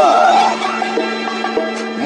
ar.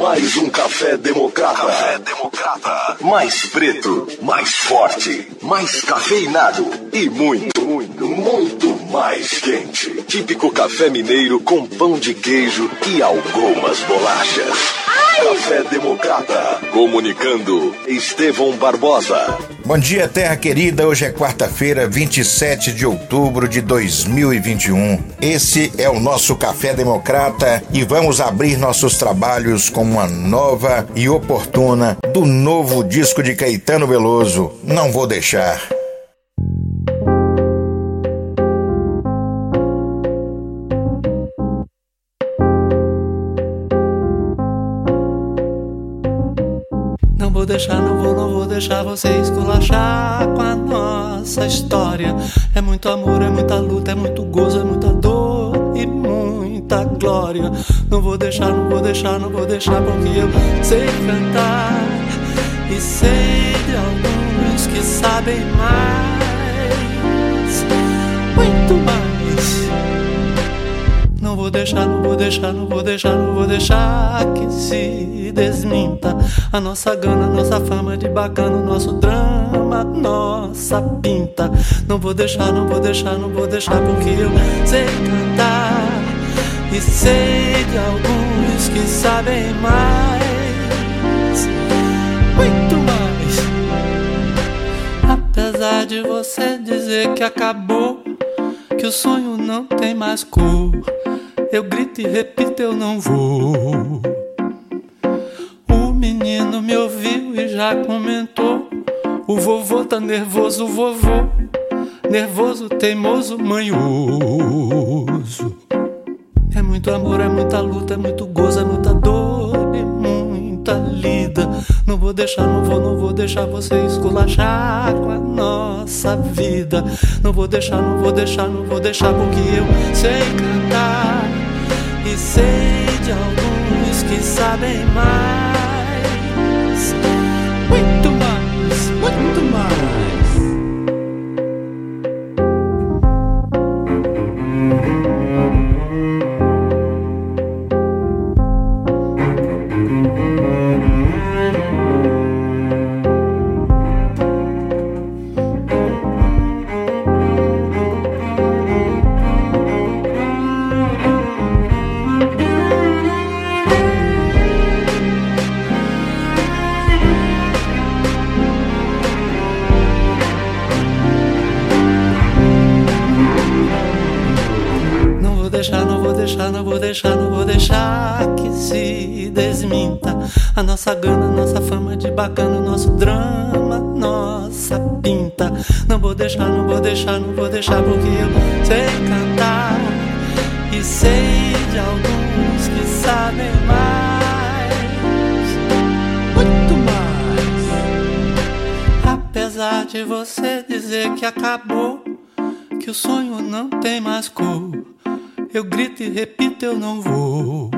Mais um café democrata. Café democrata. Mais preto, mais forte, mais cafeinado e muito, muito, muito mais quente. Típico café mineiro com pão de queijo e algumas bolachas. Café Democrata. Comunicando Estevão Barbosa. Bom dia, terra querida. Hoje é quarta-feira, 27 de outubro de 2021. Esse é o nosso Café Democrata e vamos abrir nossos trabalhos com uma nova e oportuna do novo disco de Caetano Veloso. Não vou deixar. Deixar, não vou, não vou deixar você esculachar com a nossa história. É muito amor, é muita luta, é muito gozo, é muita dor e muita glória. Não vou deixar, não vou deixar, não vou deixar, porque eu sei cantar e sei de alguns que sabem mais, muito mais. Não vou deixar, não vou deixar, não vou deixar, não vou deixar que se desminta a nossa gana, nossa fama de bacana, nosso drama, nossa pinta. Não vou deixar, não vou deixar, não vou deixar, porque eu sei cantar e sei de alguns que sabem mais, muito mais. Apesar de você dizer que acabou, que o sonho não tem mais cor. Eu grito e repito, eu não vou. O menino me ouviu e já comentou. O vovô tá nervoso, vovô. Nervoso, teimoso, manhoso. É muito amor, é muita luta, é muito gozo, é muita dor e muita lida. Não vou deixar, não vou, não vou deixar você esculachar com a nossa vida. Não vou deixar, não vou deixar, não vou deixar porque eu sei cantar e sei de alguns que sabem mais, acabou, que o sonho não tem mais cor, eu grito e repito, eu não vou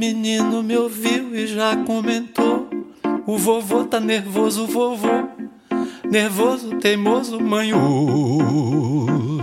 menino me ouviu e já comentou. O vovô tá nervoso, vovô. Nervoso, teimoso, manhoso.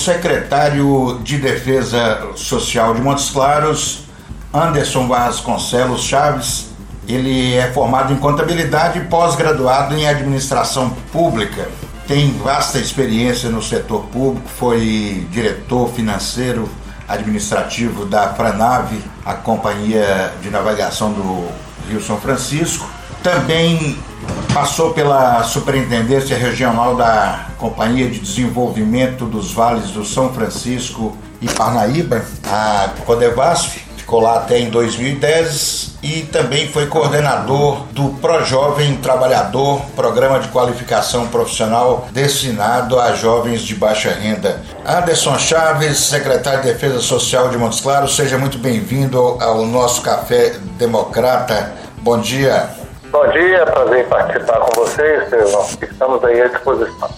Secretário de Defesa Social de Montes Claros, Anderson Vasconcelos Chaves, Ele é formado em contabilidade e pós-graduado em administração pública. Tem vasta experiência no setor público, foi diretor financeiro administrativo da Franave, a companhia de navegação do Rio São Francisco. Também passou pela Superintendência Regional da Companhia de Desenvolvimento dos Vales do São Francisco e Parnaíba, a Codevasf, ficou lá até em 2010 e também foi coordenador do Projovem Trabalhador, programa de qualificação profissional destinado a jovens de baixa renda. Anderson Chaves, secretário de Defesa Social de Montes Claros, seja muito bem-vindo ao nosso Café Democrata. Bom dia. Bom dia, prazer em participar com vocês, Estevão. Estamos aí à disposição.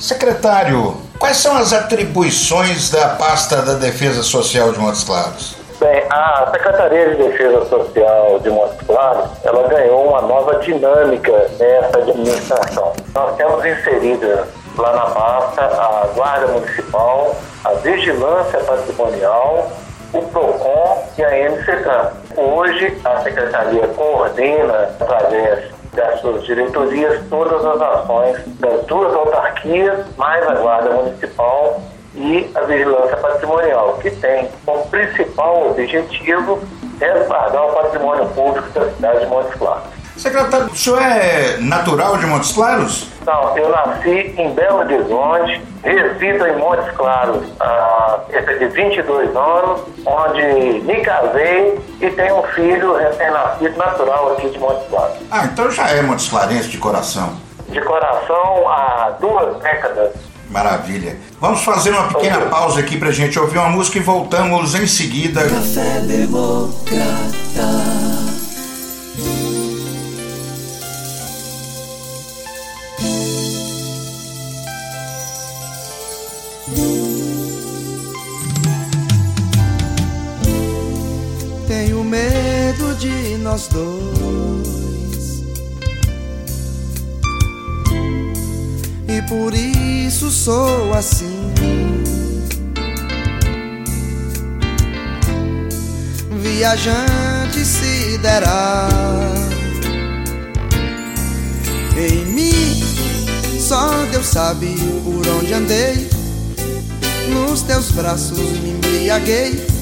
Secretário, quais são as atribuições da pasta da Defesa Social de Montes Claros? Bem, a Secretaria de Defesa Social de Montes Claros, ela ganhou uma nova dinâmica nessa administração. Nós temos inseridas lá na pasta a Guarda Municipal, a Vigilância Patrimonial, o PROCON e a MCTRAN. Hoje, a Secretaria coordena, através das suas diretorias, todas as ações das duas autarquias, mais a Guarda Municipal e a Vigilância Patrimonial, que tem como principal objetivo resguardar o patrimônio público da cidade de Montes Claros. Secretário, o senhor é natural de Montes Claros? Não, eu nasci em Belo Horizonte, resido em Montes Claros há cerca de 22 anos, onde me casei e tenho um filho recém-nascido natural aqui de Montes Claros. Ah, então já é Montes Clarense de coração. De coração há duas décadas. Maravilha. Vamos fazer uma pequena okay. pausa aqui pra gente ouvir uma música e voltamos em seguida. Café Democrata. Nós dois. E por isso sou assim. Viajante sideral. Em mim, só Deus sabe por onde andei. Nos teus braços me embriaguei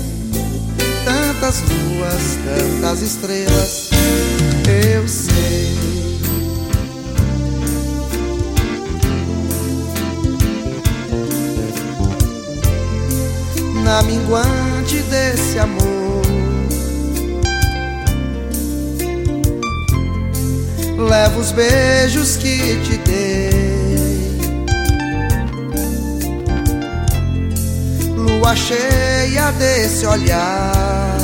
tantas luas, tantas estrelas, eu sei. Na minguante desse amor, levo os beijos que te dei. Lua cheia desse olhar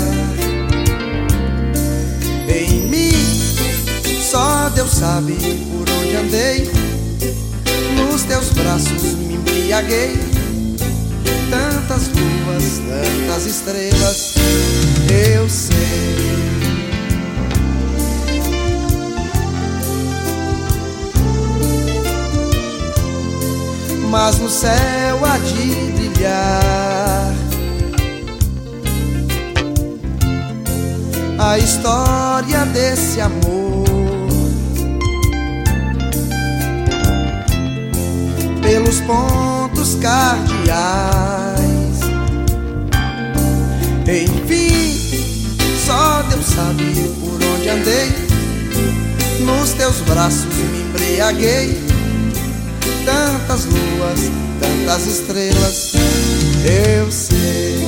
Só Deus sabe por onde andei. Nos teus braços me embriaguei. Tantas luas, tantas estrelas, eu sei. Mas no céu há de brilhar a história desse amor pelos pontos cardeais. Enfim, só Deus sabe por onde andei. Nos teus braços me embriaguei. Tantas luas, tantas estrelas, eu sei.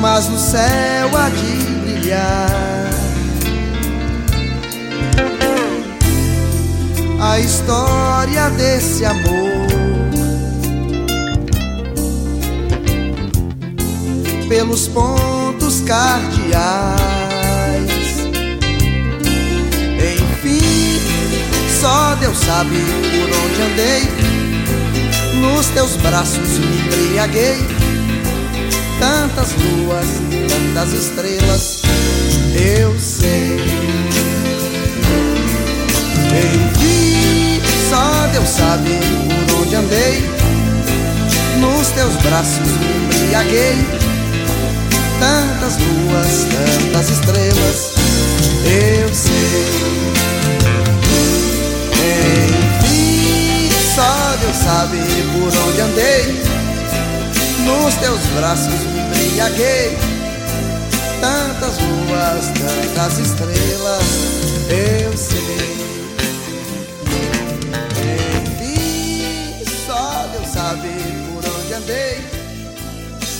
Mas no céu há de brilhar a história desse amor. Pelos pontos cardeais, só Deus sabe por onde andei. Nos teus braços me embriaguei. Tantas luas, tantas estrelas, eu sei. Enfim, só Deus sabe por onde andei. Nos teus braços me embriaguei. Tantas luas, tantas estrelas, eu sei. Deus sabe por onde andei. Nos teus braços me embriaguei. Tantas luas, tantas estrelas, eu sei. Enfim, só Deus sabe por onde andei.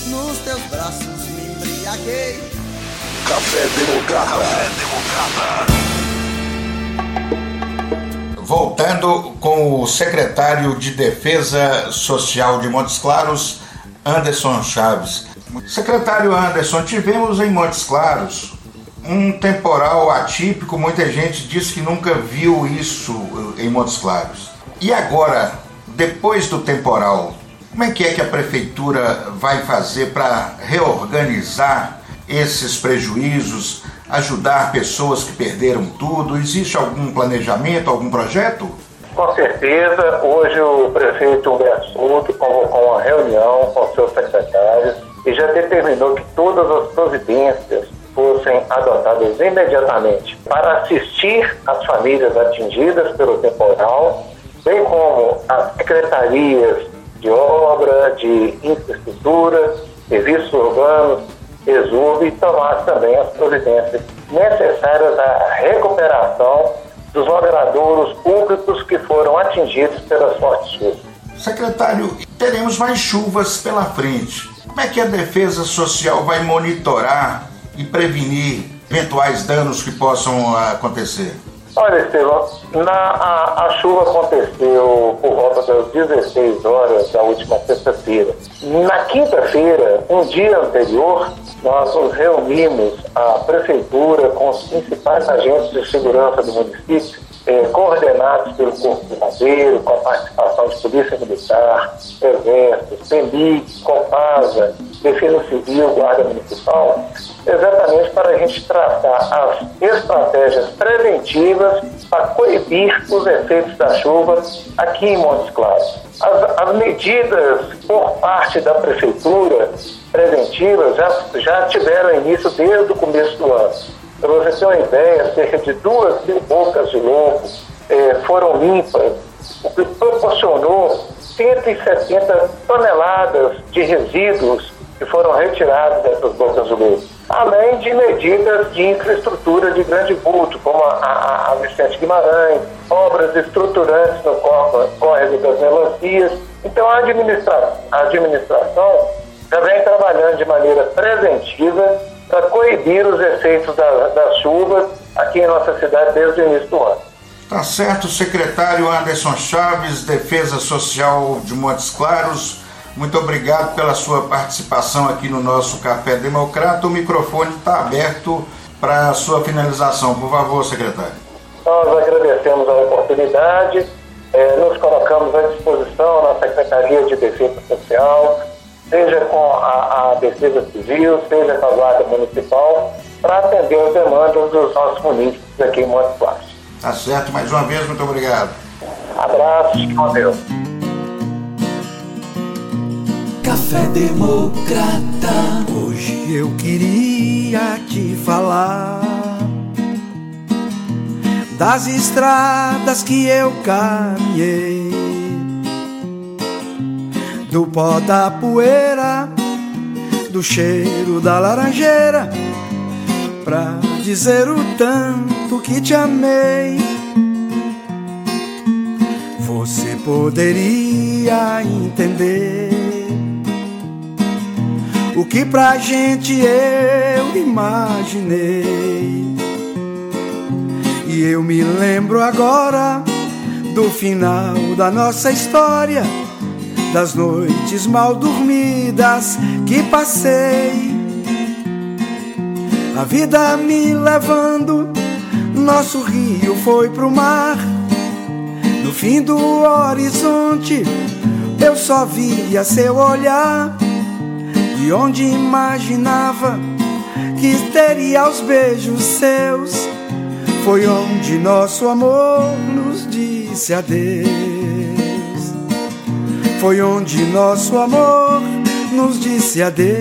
Nos teus braços me embriaguei. Café Democrata. Café Democrata. Voltando com o secretário de Defesa Social de Montes Claros, Anderson Chaves. Secretário Anderson, tivemos em Montes Claros um temporal atípico, muita gente diz que nunca viu isso em Montes Claros. E agora, depois do temporal, como é que é que a prefeitura vai fazer para reorganizar esses prejuízos, ajudar pessoas que perderam tudo? Existe algum planejamento, algum projeto? Com certeza, hoje o prefeito Humberto Souto convocou uma reunião com seus secretários e já determinou que todas as providências fossem adotadas imediatamente para assistir as famílias atingidas pelo temporal, bem como as secretarias de obra, de infraestrutura, serviços urbanos, exurbe e tomar também as providências necessárias à recuperação dos moderadouros públicos que foram atingidos pelas fortes chuvas. Secretário, teremos mais chuvas pela frente. Como é que a Defesa Social vai monitorar e prevenir eventuais danos que possam acontecer? Olha, Estevão, na, a, a, chuva aconteceu por volta das 16 horas da última sexta-feira. Na quinta-feira, um dia anterior, nós nos reunimos, a prefeitura, com os principais agentes de segurança do município, eh, coordenados pelo Corpo de Bombeiro, com a participação de Polícia Militar, Exército, CEMIC, Copasa, Defesa Civil, Guarda Municipal, exatamente para a gente traçar as estratégias preventivas para coibir os efeitos da chuva aqui em Montes Claros. As, as medidas por parte da Prefeitura preventivas já, já tiveram início desde o começo do ano. Para você ter uma ideia, cerca de duas mil bocas de lobo eh, foram limpas, o que proporcionou 170 toneladas de resíduos que foram retirados dessas bocas de lobo. Além de medidas de infraestrutura de grande vulto, como a, a, a Vicente Guimarães, obras estruturantes no córrego das melancias. Então a, administra a administração já vem trabalhando de maneira preventiva para coibir os efeitos da, das chuvas aqui em nossa cidade desde o início do ano. Tá certo, secretário Anderson Chaves, Defesa Social de Montes Claros. Muito obrigado pela sua participação aqui no nosso Café Democrata. O microfone está aberto para a sua finalização. Por favor, secretário. Nós agradecemos a oportunidade, eh, nos colocamos à disposição na Secretaria de Defesa Social, seja com a, a Defesa Civil, seja com a Guarda Municipal, para atender as demandas dos nossos munícipes aqui em Montes Claros. Tá certo, mais uma vez, muito obrigado. Abraços, com Deus. Café Democrata. Hoje eu queria te falar das estradas que eu caminhei, do pó da poeira, do cheiro da laranjeira, pra dizer o tanto que te amei. Você poderia entender o que pra gente eu imaginei. E eu me lembro agora do final da nossa história, das noites mal dormidas que passei. A vida me levando, nosso rio foi pro mar. No fim do horizonte, eu só via seu olhar. E onde imaginava que teria os beijos seus, foi onde nosso amor nos disse adeus. Foi onde nosso amor nos disse adeus.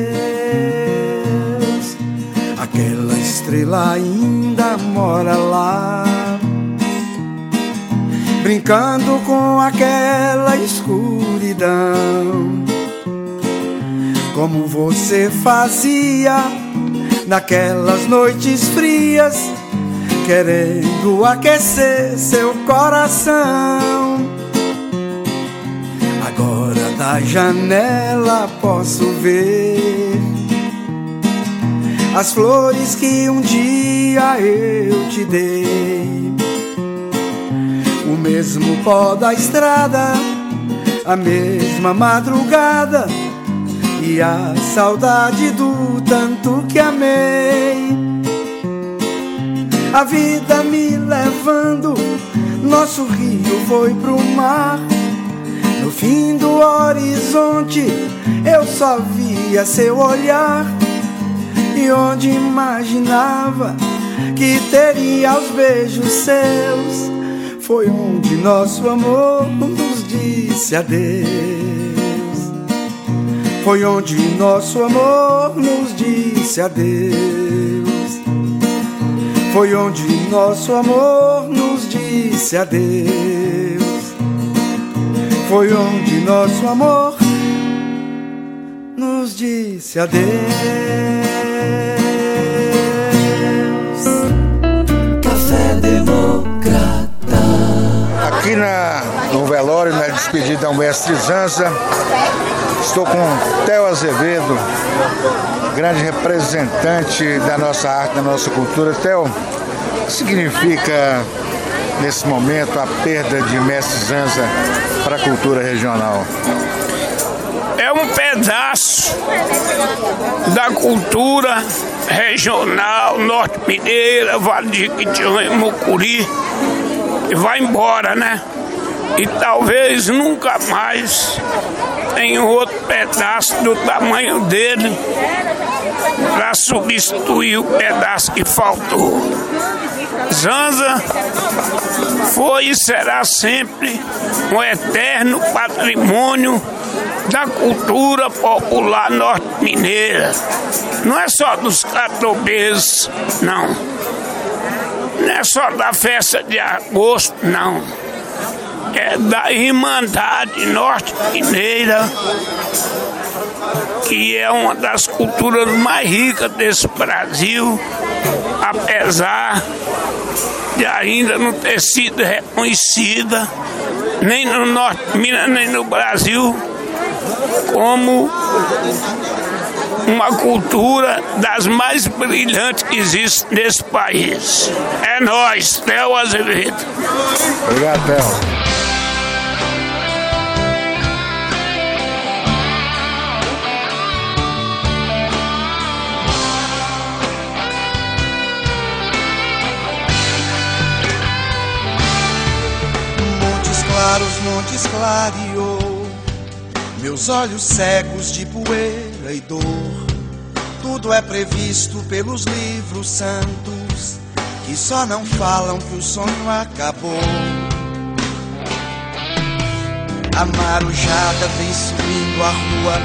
Aquela estrela ainda mora lá, brincando com aquela escuridão. Como você fazia naquelas noites frias, querendo aquecer seu coração. Da janela posso ver as flores que um dia eu te dei. O mesmo pó da estrada, a mesma madrugada e a saudade do tanto que amei. A vida me levando, nosso rio foi pro mar. Fim do horizonte eu só via seu olhar e onde imaginava que teria os beijos seus, foi onde nosso amor nos disse adeus. Foi onde nosso amor nos disse adeus. Foi onde nosso amor nos disse adeus. Foi onde nosso amor nos disse adeus. Aqui na, no velório, na despedida ao mestre Zanza, estou com Theo Azevedo, grande representante da nossa arte, da nossa cultura. Theo, o que significa nesse momento a perda de mestre Zanza para a cultura regional? É um pedaço da cultura regional norte-mineira, Vale de Quitinhonha e Mucuri e vai embora, né? E talvez nunca mais tenha outro pedaço do tamanho dele para substituir o pedaço que faltou. Zanza foi e será sempre um eterno patrimônio da cultura popular norte-mineira. Não é só dos catobês, não. Não é só da festa de agosto, não. É da Irmandade Norte-Mineira, que é uma das culturas mais ricas desse Brasil, apesar de ainda não ter sido reconhecida, nem no Norte Minas, nem no Brasil, como uma cultura das mais brilhantes que existe nesse país. É nós, Theo Azevedo. Obrigado, Theo. Claros, montes clareou meus olhos cegos de poeira e dor. Tudo é previsto pelos livros santos, que só não falam que o sonho acabou. A marujada vem subindo a rua,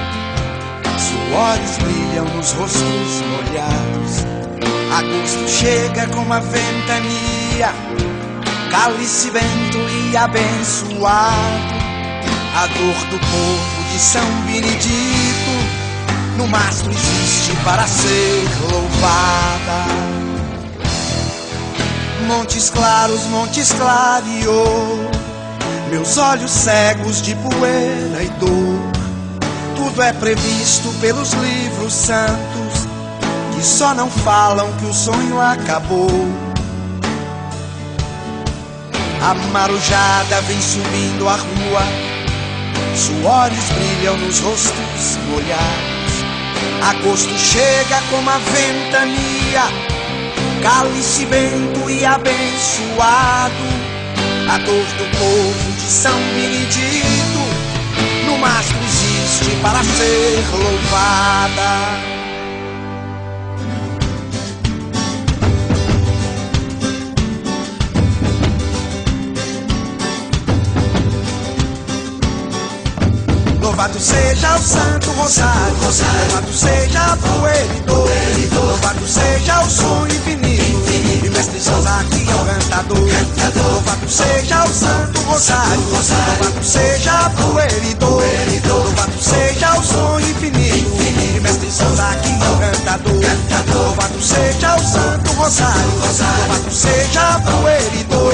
suores brilham nos rostos molhados. Agosto chega com uma ventania, cálice vento e abençoado. A dor do povo de São Benedito no mastro existe para ser louvada. Montes claros, montes clareou, meus olhos cegos de poeira e dor. Tudo é previsto pelos livros santos, que só não falam que o sonho acabou. A marujada vem subindo a rua Suores brilham nos rostos molhados. Agosto chega como a ventania, cálice bento e abençoado. A dor do povo de São Benedito no mastro existe para ser louvada. Louvado seja o Santo Rosário, louvado seja o Eridor, louvado seja o som infinito, e mestre que é o cantador. Louvado seja o Santo Rosário, louvado seja o Eridor, louvado seja o som infinito, e mestre que é o cantador. Louvado seja o Santo Rosário, louvado seja o Eridor,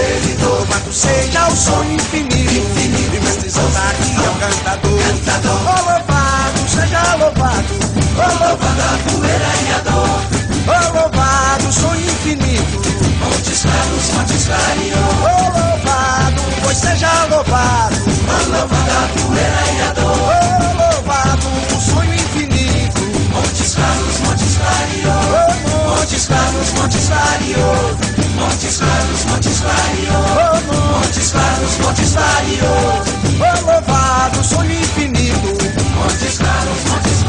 louvado seja o som infinito, e mestre que é o cantador cantador. Oh, louvado, seja louvado. Oh, louvado a poeira e a dor. Oh, louvado, sonho infinito. Montes claros, montes clareou. Oh, louvado, pois seja louvado. Oh, louvado a poeira e a dor. Oh, louvado, o sonho infinito. Montes claros, montes clareou. Oh, montes claros, montes clareou. Montes claros, montes clareou. Oh, montes claros, montes clareou. Oh, louvado, sonho infinito. Montes Claros, Montes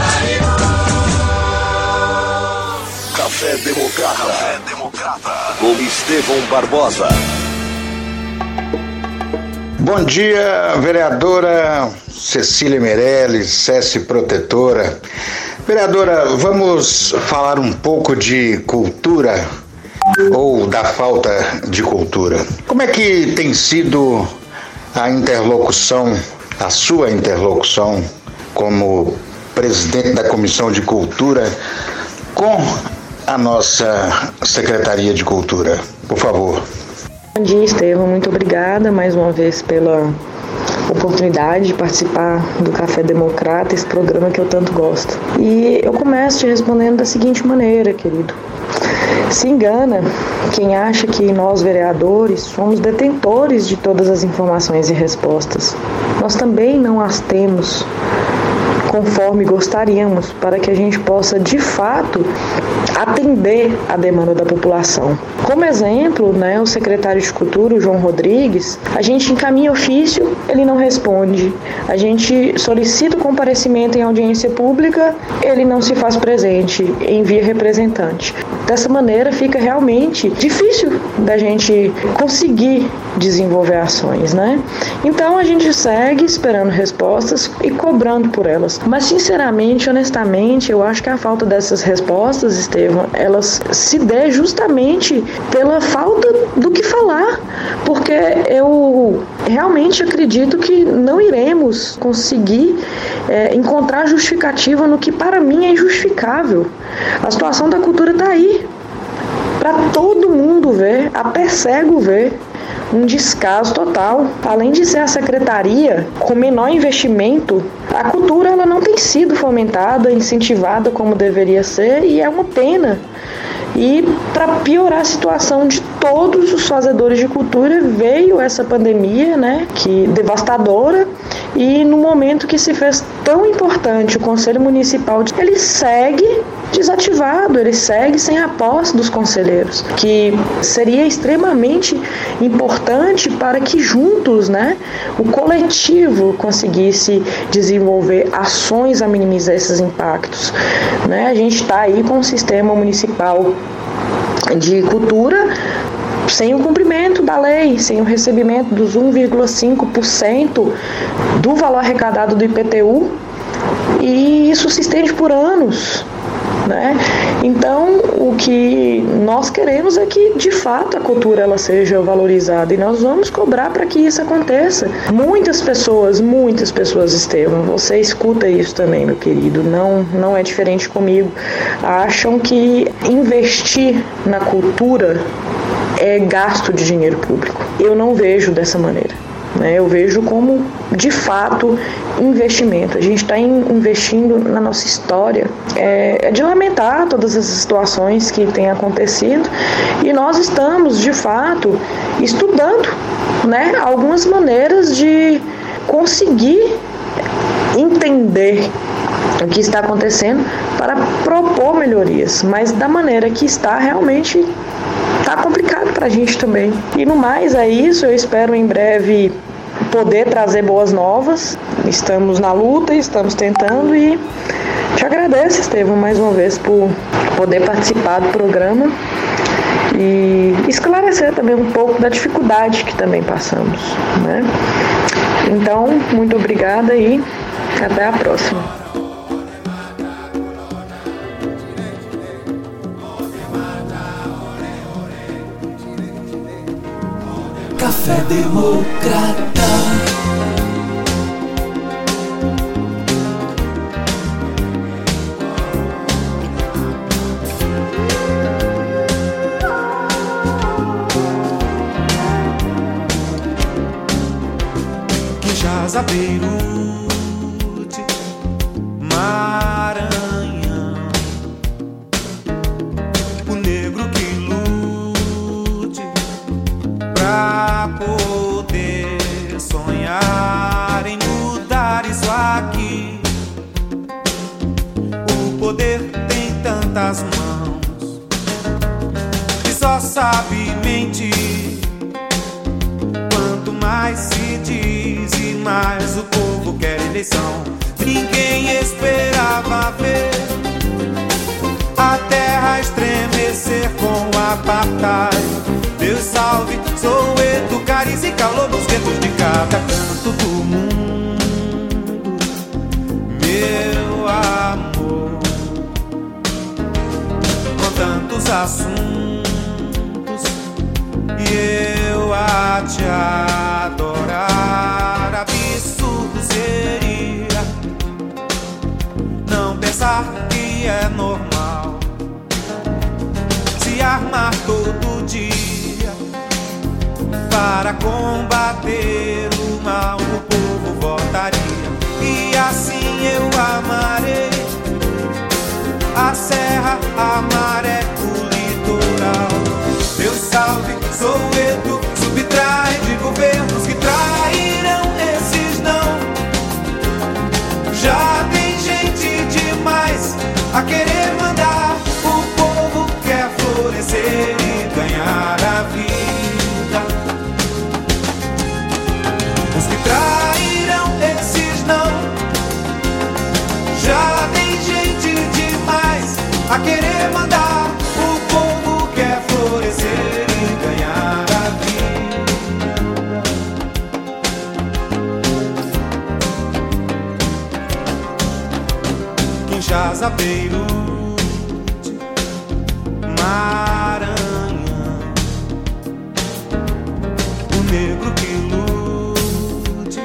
Café Democrata. Café Democrata. Com Estevão Barbosa. Bom dia, vereadora Cecília Meirelles, SESI Protetora. Vereadora, vamos falar um pouco de cultura ou da falta de cultura. Como é que tem sido a interlocução, a sua interlocução como presidente da Comissão de Cultura com a nossa Secretaria de Cultura. Por favor. Bom dia, Estevam. Muito obrigada mais uma vez pela oportunidade de participar do Café Democrata, esse programa que eu tanto gosto. E eu começo te respondendo da seguinte maneira, querido. Se engana quem acha que nós, vereadores, somos detentores de todas as informações e respostas. Nós também não as temos conforme gostaríamos, para que a gente possa de fato atender a demanda da população. Como exemplo, né, o secretário de Cultura, o João Rodrigues, a gente encaminha ofício, ele não responde. A gente solicita o comparecimento em audiência pública, ele não se faz presente, envia representante. Dessa maneira fica realmente difícil da gente conseguir desenvolver ações, né? Então a gente segue esperando respostas e cobrando por elas. Mas sinceramente, honestamente, eu acho que a falta dessas respostas, Estevam, elas se dê justamente pela falta do que falar, porque eu realmente acredito que não iremos conseguir é, encontrar justificativa no que para mim é injustificável. A situação da cultura está aí para todo mundo ver, a pé cego ver um descaso total. Além de ser a secretaria com menor investimento, a cultura ela não tem sido fomentada, incentivada como deveria ser e é uma pena. E para piorar a situação de todos os fazedores de cultura, veio essa pandemia, né, que devastadora, e no momento que se fez tão importante o Conselho Municipal, ele segue desativado, ele segue sem a posse dos conselheiros, que seria extremamente importante para que juntos, né, o coletivo conseguisse desenvolver ações a minimizar esses impactos. Né? A gente está aí com um sistema municipal de cultura sem o cumprimento da lei, sem o recebimento dos 1,5% do valor arrecadado do IPTU, e isso se estende por anos. Né? Então, o que nós queremos é que, de fato, a cultura ela seja valorizada e nós vamos cobrar para que isso aconteça. Muitas pessoas, muitas pessoas, Estevam, você escuta isso também, meu querido, não, não é diferente comigo, acham que investir na cultura é gasto de dinheiro público. Eu não vejo dessa maneira. Né? Eu vejo como, de fato, investimento. A gente está investindo na nossa história. É, é de lamentar todas essas situações que têm acontecido e nós estamos, de fato, estudando né, algumas maneiras de conseguir entender o que está acontecendo para propor melhorias, mas da maneira que está realmente tá complicado para a gente também. E no mais é isso, eu espero em breve poder trazer boas novas. Estamos na luta, estamos tentando e te agradeço, Estevam, mais uma vez por poder participar do programa e esclarecer também um pouco da dificuldade que também passamos, né? Então, muito obrigada e Até a próxima. Café Democrata. Beirute, Maranhão, assuntos e eu a te adorar. Absurdo seria não pensar que é normal se armar todo dia para combater o mal. O povo votaria e assim eu amarei a serra, a salve, sou Edu, subtrai de governos Beirute, Maranhão, o negro que lute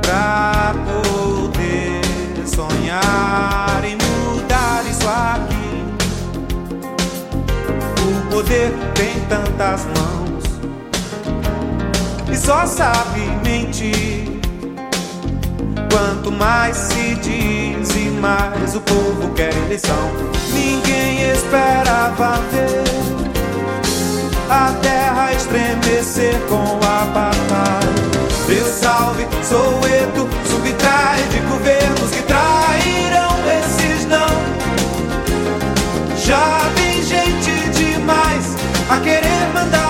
pra poder sonhar e mudar isso aqui. O poder tem tantas mãos e só sabe mentir. Quanto mais se diz e mais o povo quer eleição, ninguém esperava ver a terra estremecer com a batalha. Deus salve, sou Edu, subtrai de governos que trairão esses não. Já tem gente demais a querer mandar.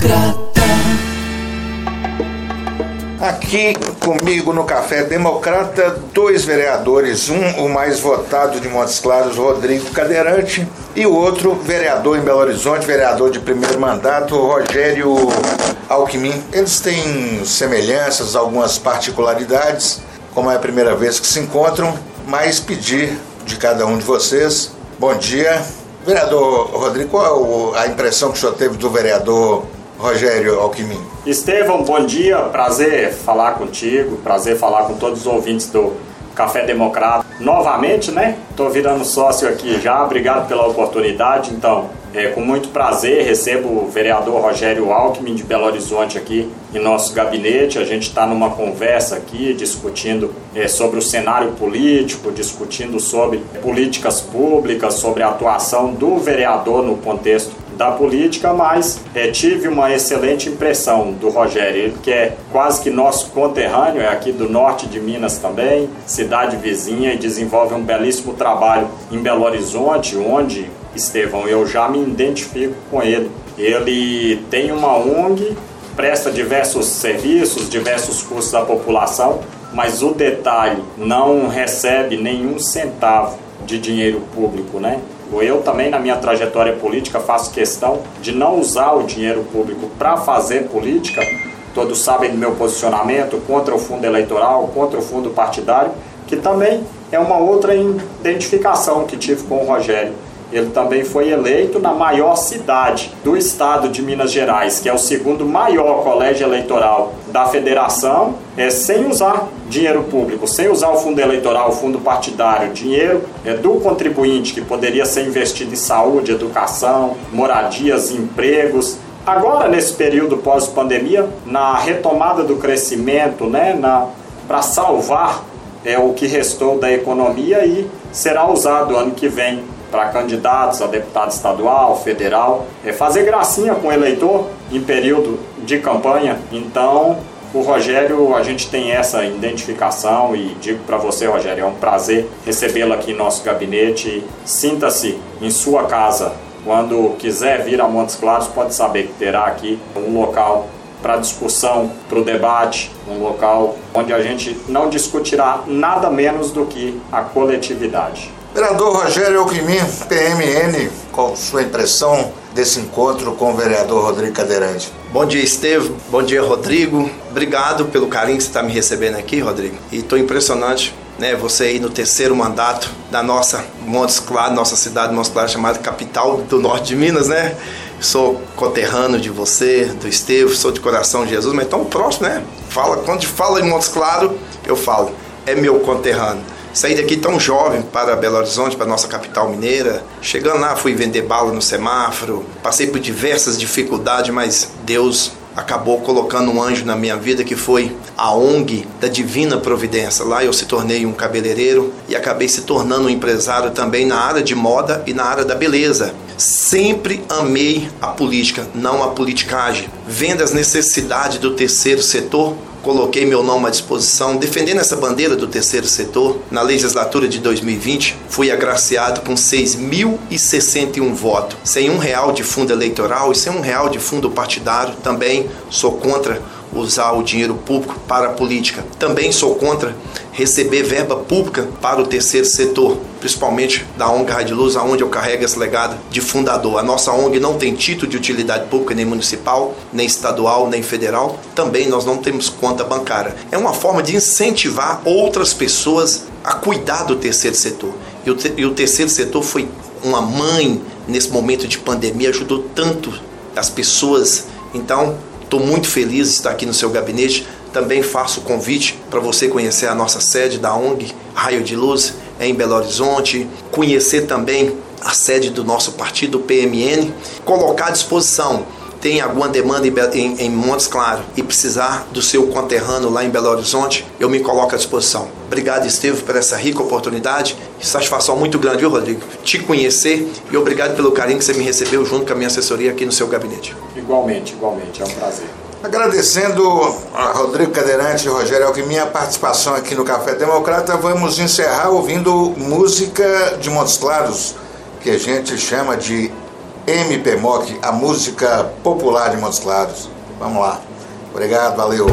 Democrata Aqui comigo no Café Democrata, dois vereadores, um o mais votado de Montes Claros, Rodrigo Cadeirante, e o outro vereador em Belo Horizonte, vereador de primeiro mandato, Rogério Alckmin. Eles têm semelhanças, algumas particularidades, como é a primeira vez que se encontram, mas pedir de cada um de vocês, bom dia. Vereador Rodrigo, qual a impressão que o senhor teve do vereador Rogério Alckmin. Estevão, bom dia, prazer falar contigo, prazer falar com todos os ouvintes do Café Democrata. Novamente, né? Tô virando sócio aqui já, obrigado pela oportunidade. Então, é, com muito prazer recebo o vereador Rogério Alckmin de Belo Horizonte aqui em nosso gabinete. A gente está numa conversa aqui discutindo é, sobre o cenário político, discutindo sobre políticas públicas, sobre a atuação do vereador no contexto da política, mas é, tive uma excelente impressão do Rogério, ele que é quase que nosso conterrâneo, é aqui do norte de Minas também, cidade vizinha, e desenvolve um belíssimo trabalho em Belo Horizonte, onde, Estevão, eu já me identifico com ele. Ele tem uma ONG, presta diversos serviços, diversos cursos à população, mas o detalhe, não recebe nenhum centavo de dinheiro público, né? Eu também, na minha trajetória política, faço questão de não usar o dinheiro público para fazer política. Todos sabem do meu posicionamento contra o fundo eleitoral, contra o fundo partidário, que também é uma outra identificação que tive com o Rogério. Ele também foi eleito na maior cidade do estado de Minas Gerais, que é o segundo maior colégio eleitoral da federação, é, sem usar dinheiro público, sem usar o fundo eleitoral, o fundo partidário, dinheiro é, do contribuinte que poderia ser investido em saúde, educação, moradias, empregos. Agora, nesse período pós-pandemia, na retomada do crescimento, né, para salvar é, o que restou da economia e será usado ano que vem para candidatos a deputado estadual, federal, é fazer gracinha com o eleitor em período de campanha. Então, o Rogério, a gente tem essa identificação e digo para você, Rogério, é um prazer recebê-lo aqui em nosso gabinete. Sinta-se em sua casa. Quando quiser vir a Montes Claros, pode saber que terá aqui um local para discussão, para o debate, um local onde a gente não discutirá nada menos do que a coletividade. Vereador Rogério Alckmin, PMN, qual sua impressão desse encontro com o vereador Rodrigo Cadeirante? Bom dia, Estevam. Bom dia, Rodrigo. Obrigado pelo carinho que você está me recebendo aqui, Rodrigo. E estou impressionante, né? Você aí no terceiro mandato da nossa Montes Claros, nossa cidade Montes Claros, chamada capital do norte de Minas, né? Sou conterrâneo de você, do Estevam, sou de coração de Jesus, mas tão próximo, né? Fala, quando fala em Montes Claros, eu falo, é meu conterrâneo. Saí daqui tão jovem para Belo Horizonte, para nossa capital mineira. Chegando lá, fui vender bala no semáforo. Passei por diversas dificuldades, mas Deus acabou colocando um anjo na minha vida que foi a ONG da Divina Providência. Lá eu se tornei um cabeleireiro e acabei se tornando um empresário também na área de moda e na área da beleza. Sempre amei a política, não a politicagem. Vendo as necessidades do terceiro setor, coloquei meu nome à disposição, defendendo essa bandeira do terceiro setor. Na legislatura de 2020, fui agraciado com 6.061 votos, sem um real de fundo eleitoral e sem um real de fundo partidário. Também sou contra usar o dinheiro público para a política. Também sou contra receber verba pública para o terceiro setor, principalmente da ONG Rádio Luz, onde eu carrego esse legado de fundador. A nossa ONG não tem título de utilidade pública, nem municipal, nem estadual, nem federal. Também nós não temos conta bancária. É uma forma de incentivar outras pessoas a cuidar do terceiro setor. E o, te e o terceiro setor foi uma mãe nesse momento de pandemia, ajudou tanto as pessoas. Então, Estou muito feliz de estar aqui no seu gabinete. Também faço o convite para você conhecer a nossa sede da ONG Raio de Luz em Belo Horizonte, conhecer também a sede do nosso partido, PMN, colocar à disposição tem alguma demanda em, em, Montes Claros e precisar do seu conterrâneo lá em Belo Horizonte, eu me coloco à disposição. Obrigado, Estevam, por essa rica oportunidade. Satisfação muito grande, viu, Rodrigo? Te conhecer e obrigado pelo carinho que você me recebeu junto com a minha assessoria aqui no seu gabinete. Igualmente, igualmente. É um prazer. Agradecendo a Rodrigo Cadeirante e Rogério Alquimia a participação aqui no Café Democrata, vamos encerrar ouvindo música de Montes Claros, que a gente chama de MPMOC, a música popular de Montes Claros. Vamos lá. Obrigado, valeu.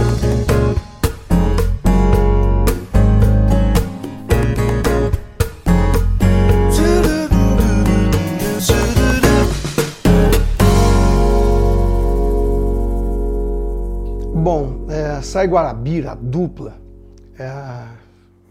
Sai Guarabira, dupla. É,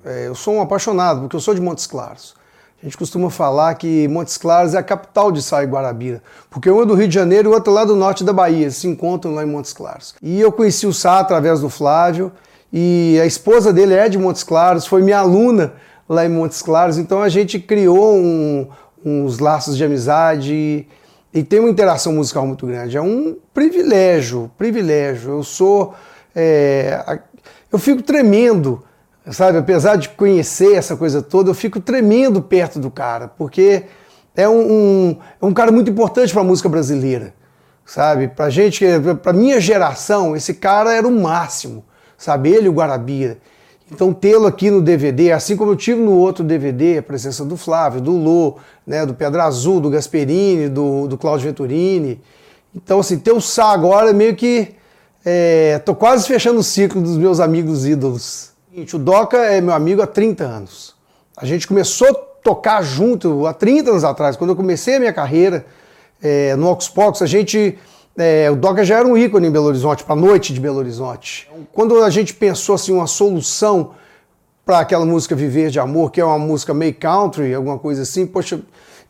é, eu sou um apaixonado, porque eu sou de Montes Claros. A gente costuma falar que Montes Claros é a capital de Sai Guarabira, porque um é do Rio de Janeiro e o outro é lá do norte da Bahia, eles se encontram lá em Montes Claros. E eu conheci o Sá através do Flávio, e a esposa dele é de Montes Claros, foi minha aluna lá em Montes Claros, então a gente criou um, uns laços de amizade e tem uma interação musical muito grande. É um privilégio, privilégio. Eu sou é, eu fico tremendo, sabe? Apesar de conhecer essa coisa toda, eu fico tremendo perto do cara, porque é um, um, é um cara muito importante para a música brasileira, sabe? Para gente, para minha geração, esse cara era o máximo, sabe? Ele o Guarabira. Então tê-lo aqui no DVD, assim como eu tive no outro DVD, a presença do Flávio, do Lô, né, do Pedra Azul, do Gasperini, do, do Claudio Venturini. Então, assim, ter o Sá agora é meio que é, tô quase fechando o ciclo dos meus amigos ídolos. O Doca é meu amigo há 30 anos. A gente começou a tocar junto há 30 anos atrás. Quando eu comecei a minha carreira é, no Oxpox, a gente. É, o Doca já era um ícone em Belo Horizonte, para a noite de Belo Horizonte. Quando a gente pensou assim, uma solução para aquela música Viver de Amor, que é uma música meio country, alguma coisa assim, poxa,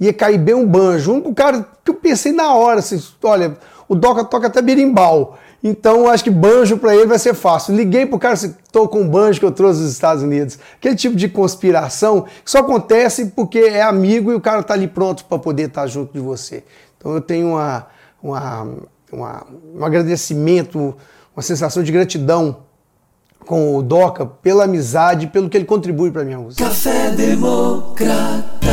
ia cair bem um banjo. Um cara que eu pensei na hora, assim, olha, o Doca toca até berimbau. Então acho que banjo para ele vai ser fácil. Liguei pro cara, estou com um banjo que eu trouxe dos Estados Unidos. Aquele tipo de conspiração só acontece porque é amigo e o cara tá ali pronto para poder estar tá junto de você. Então eu tenho uma, uma, uma, um agradecimento, uma sensação de gratidão com o Doca pela amizade, pelo que ele contribui para minha música. Café Democrata.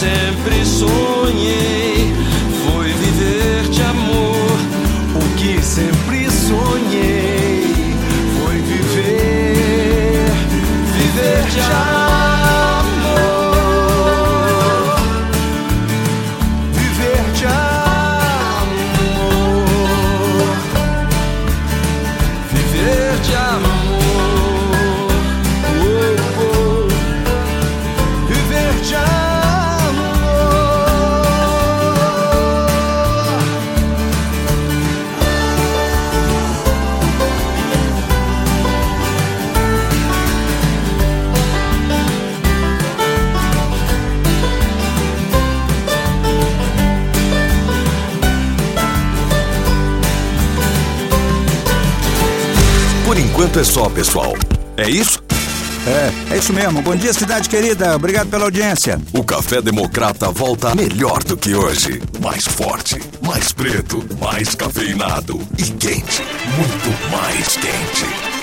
Sempre sonhei É só, pessoal. É isso? É, é isso mesmo. Bom dia, cidade querida. Obrigado pela audiência. O Café Democrata volta melhor do que hoje. Mais forte, mais preto, mais cafeinado e quente. Muito mais quente.